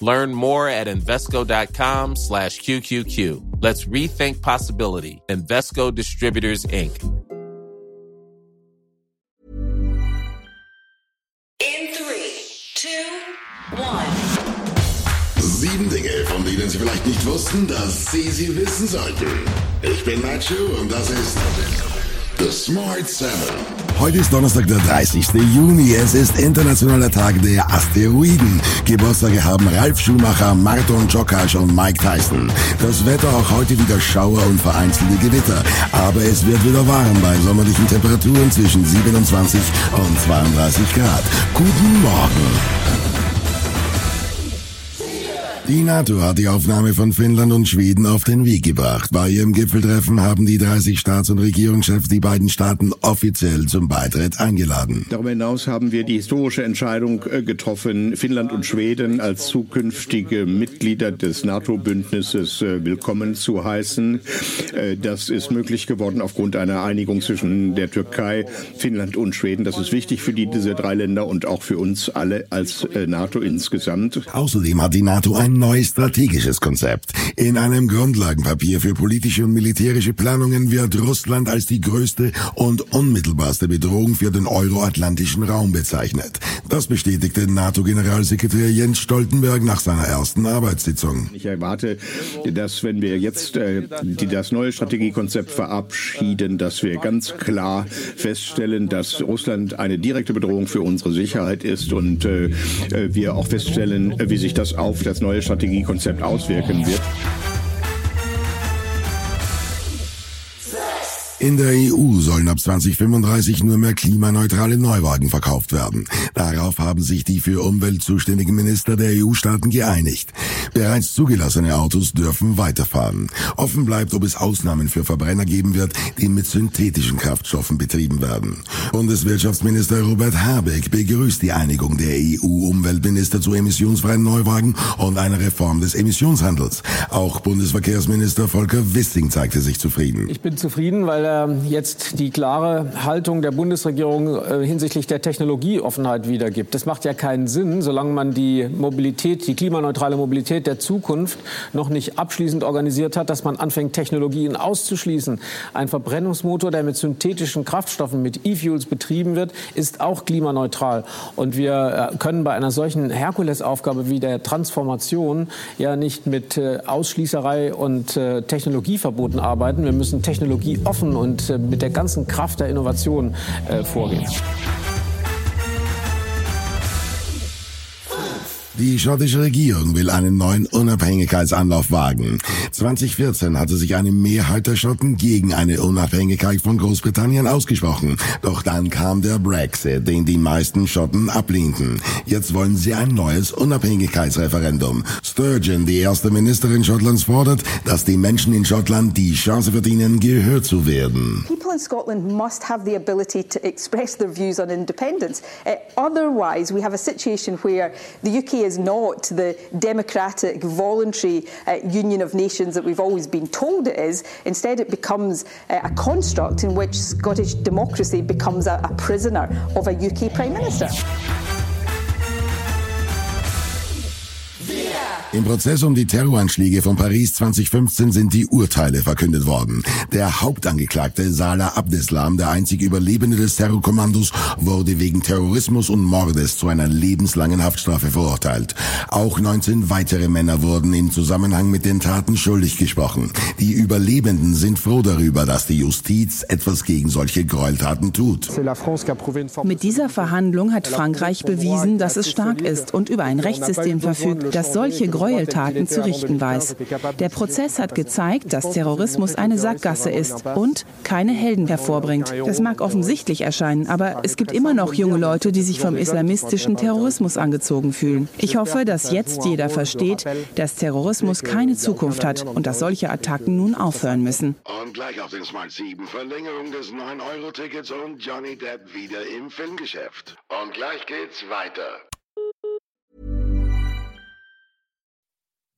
Learn more at Invesco.com slash QQQ. Let's rethink possibility. Invesco Distributors, Inc. In three, two, one. Sieben Dinge, von denen Sie vielleicht nicht wussten, dass Sie sie wissen sollten. Ich bin Nacho und das ist The Smart Seven. Heute ist Donnerstag, der 30. Juni. Es ist Internationaler Tag der Asteroiden. Geburtstage haben Ralf Schumacher, Marton Djokovic und Mike Tyson. Das Wetter auch heute wieder Schauer und vereinzelte Gewitter. Aber es wird wieder warm bei sommerlichen Temperaturen zwischen 27 und 32 Grad. Guten Morgen. Die NATO hat die Aufnahme von Finnland und Schweden auf den Weg gebracht. Bei ihrem Gipfeltreffen haben die 30 Staats- und Regierungschefs die beiden Staaten offiziell zum Beitritt eingeladen. Darüber hinaus haben wir die historische Entscheidung äh, getroffen, Finnland und Schweden als zukünftige Mitglieder des NATO-Bündnisses äh, willkommen zu heißen. Äh, das ist möglich geworden aufgrund einer Einigung zwischen der Türkei, Finnland und Schweden. Das ist wichtig für die, diese drei Länder und auch für uns alle als NATO insgesamt. Außerdem hat die NATO ein neues strategisches Konzept. In einem Grundlagenpapier für politische und militärische Planungen wird Russland als die größte und unmittelbarste Bedrohung für den euroatlantischen Raum bezeichnet. Das bestätigte NATO-Generalsekretär Jens Stoltenberg nach seiner ersten Arbeitssitzung. Ich erwarte, dass wenn wir jetzt äh, die, das neue Strategiekonzept verabschieden, dass wir ganz klar feststellen, dass Russland eine direkte Bedrohung für unsere Sicherheit ist und äh, äh wir auch feststellen, wie sich das auf das neue Strategiekonzept auswirken wird. In der EU sollen ab 2035 nur mehr klimaneutrale Neuwagen verkauft werden. Darauf haben sich die für Umwelt zuständigen Minister der EU-Staaten geeinigt. Bereits zugelassene Autos dürfen weiterfahren. Offen bleibt, ob es Ausnahmen für Verbrenner geben wird, die mit synthetischen Kraftstoffen betrieben werden. Bundeswirtschaftsminister Robert Habeck begrüßt die Einigung der EU-Umweltminister zu emissionsfreien Neuwagen und einer Reform des Emissionshandels. Auch Bundesverkehrsminister Volker Wissing zeigte sich zufrieden. Ich bin zufrieden, weil jetzt die klare Haltung der Bundesregierung äh, hinsichtlich der Technologieoffenheit wiedergibt. Das macht ja keinen Sinn, solange man die Mobilität, die klimaneutrale Mobilität der Zukunft noch nicht abschließend organisiert hat, dass man anfängt, Technologien auszuschließen. Ein Verbrennungsmotor, der mit synthetischen Kraftstoffen, mit E-Fuels betrieben wird, ist auch klimaneutral. Und wir äh, können bei einer solchen Herkulesaufgabe wie der Transformation ja nicht mit äh, Ausschließerei und Technologieverboten arbeiten. Wir müssen Technologie offen und äh, mit der ganzen Kraft der Innovation äh, vorgehen. Die schottische Regierung will einen neuen Unabhängigkeitsanlauf wagen. 2014 hatte sich eine Mehrheit der Schotten gegen eine Unabhängigkeit von Großbritannien ausgesprochen. Doch dann kam der Brexit, den die meisten Schotten ablehnten. Jetzt wollen sie ein neues Unabhängigkeitsreferendum. Sturgeon, die erste Ministerin Schottlands, fordert, dass die Menschen in Schottland die Chance verdienen, gehört zu werden. People in Scotland must have the ability to express their views on independence. Uh, otherwise, we have a situation where the UK is not the democratic, voluntary uh, union of nations that we've always been told it is. Instead, it becomes uh, a construct in which Scottish democracy becomes a, a prisoner of a UK Prime Minister. Im Prozess um die Terroranschläge von Paris 2015 sind die Urteile verkündet worden. Der Hauptangeklagte Salah Abdeslam, der einzige Überlebende des Terrorkommandos, wurde wegen Terrorismus und Mordes zu einer lebenslangen Haftstrafe verurteilt. Auch 19 weitere Männer wurden im Zusammenhang mit den Taten schuldig gesprochen. Die Überlebenden sind froh darüber, dass die Justiz etwas gegen solche Gräueltaten tut. Mit dieser Verhandlung hat Frankreich bewiesen, dass es stark ist und über ein Rechtssystem verfügt, das solche Gräueltaten zu richten weiß. Der Prozess hat gezeigt, dass Terrorismus eine Sackgasse ist und keine Helden hervorbringt. Das mag offensichtlich erscheinen, aber es gibt immer noch junge Leute, die sich vom islamistischen Terrorismus angezogen fühlen. Ich hoffe, dass jetzt jeder versteht, dass Terrorismus keine Zukunft hat und dass solche Attacken nun aufhören müssen. Und gleich auf den Smart 7 Verlängerung des 9-Euro-Tickets und Johnny Depp wieder im Filmgeschäft. Und gleich geht's weiter.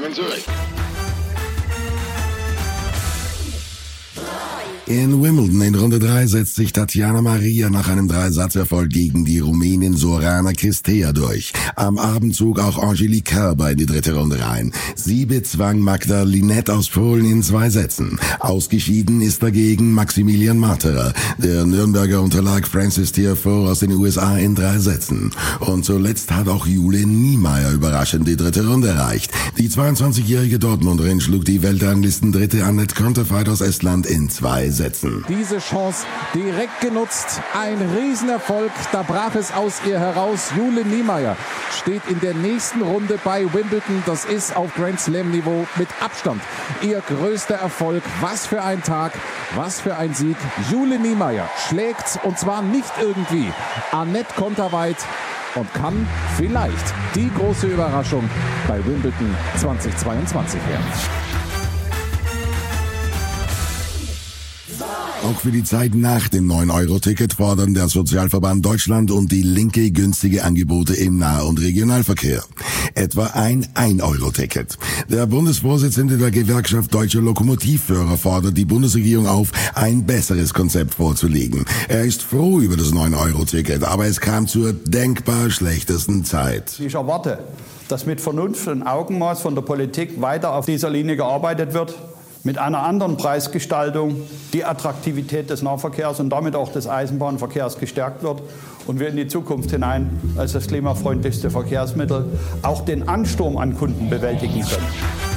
Willkommen zurück. In Wimbledon in Runde 3 setzt sich Tatjana Maria nach einem Dreisatzerfolg gegen die Rumänin Sorana Cristea durch. Am Abend zog auch Angelique Kerber in die dritte Runde rein. Sie bezwang Magda Linette aus Polen in zwei Sätzen. Ausgeschieden ist dagegen Maximilian Marterer. Der Nürnberger unterlag Francis Tiafoe aus den USA in drei Sätzen. Und zuletzt hat auch Jule Niemeyer überraschend die dritte Runde erreicht. Die 22-jährige Dortmunderin schlug die Weltranglisten dritte Annette Konterfeit aus Estland in zwei Sätzen. Diese Chance direkt genutzt. Ein Riesenerfolg. Da brach es aus ihr heraus. Jule Niemeyer steht in der nächsten Runde bei Wimbledon. Das ist auf Grand Slam Niveau mit Abstand ihr größter Erfolg. Was für ein Tag. Was für ein Sieg. Jule Niemeyer schlägt und zwar nicht irgendwie Annette Konterweit und kann vielleicht die große Überraschung bei Wimbledon 2022 werden. Auch für die Zeit nach dem 9-Euro-Ticket fordern der Sozialverband Deutschland und die Linke günstige Angebote im Nah- und Regionalverkehr. Etwa ein 1-Euro-Ticket. Der Bundesvorsitzende der Gewerkschaft Deutsche Lokomotivführer fordert die Bundesregierung auf, ein besseres Konzept vorzulegen. Er ist froh über das 9-Euro-Ticket, aber es kam zur denkbar schlechtesten Zeit. Ich erwarte, dass mit Vernunft und Augenmaß von der Politik weiter auf dieser Linie gearbeitet wird mit einer anderen Preisgestaltung die Attraktivität des Nahverkehrs und damit auch des Eisenbahnverkehrs gestärkt wird und wir in die Zukunft hinein als das klimafreundlichste Verkehrsmittel auch den Ansturm an Kunden bewältigen können.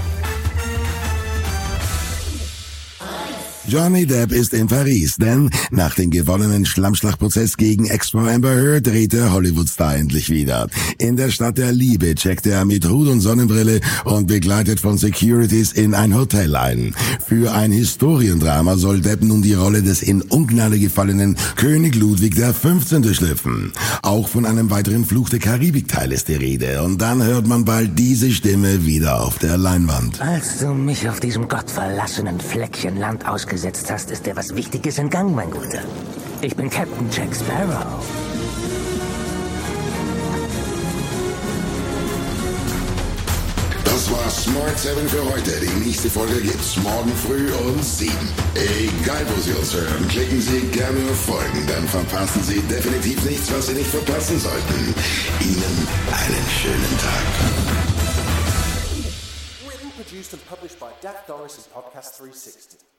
Johnny Depp ist in Paris, denn nach dem gewonnenen Schlammschlachtprozess gegen Ex-Frau Amber Heard dreht der Hollywood-Star endlich wieder. In der Stadt der Liebe checkt er mit Hut und Sonnenbrille und begleitet von Securities in ein Hotel ein. Für ein Historiendrama soll Depp nun die Rolle des in Ungnade gefallenen König Ludwig XV. durchlüpfen. Auch von einem weiteren Fluch der Karibik-Teil ist die Rede. Und dann hört man bald diese Stimme wieder auf der Leinwand. Als du mich auf diesem gottverlassenen Fleckchen Land ausgesetzt hast, ist dir was Wichtiges entgangen, mein Guter. Ich bin Captain Jack Sparrow. Das war Smart 7 für heute. Die nächste Folge gibt's morgen früh um 7. Egal, wo Sie uns hören, klicken Sie gerne auf Folgen, dann verpassen Sie definitiv nichts, was Sie nicht verpassen sollten. Ihnen einen schönen Tag. Written, produced and published by Dak Doris and Podcast 360.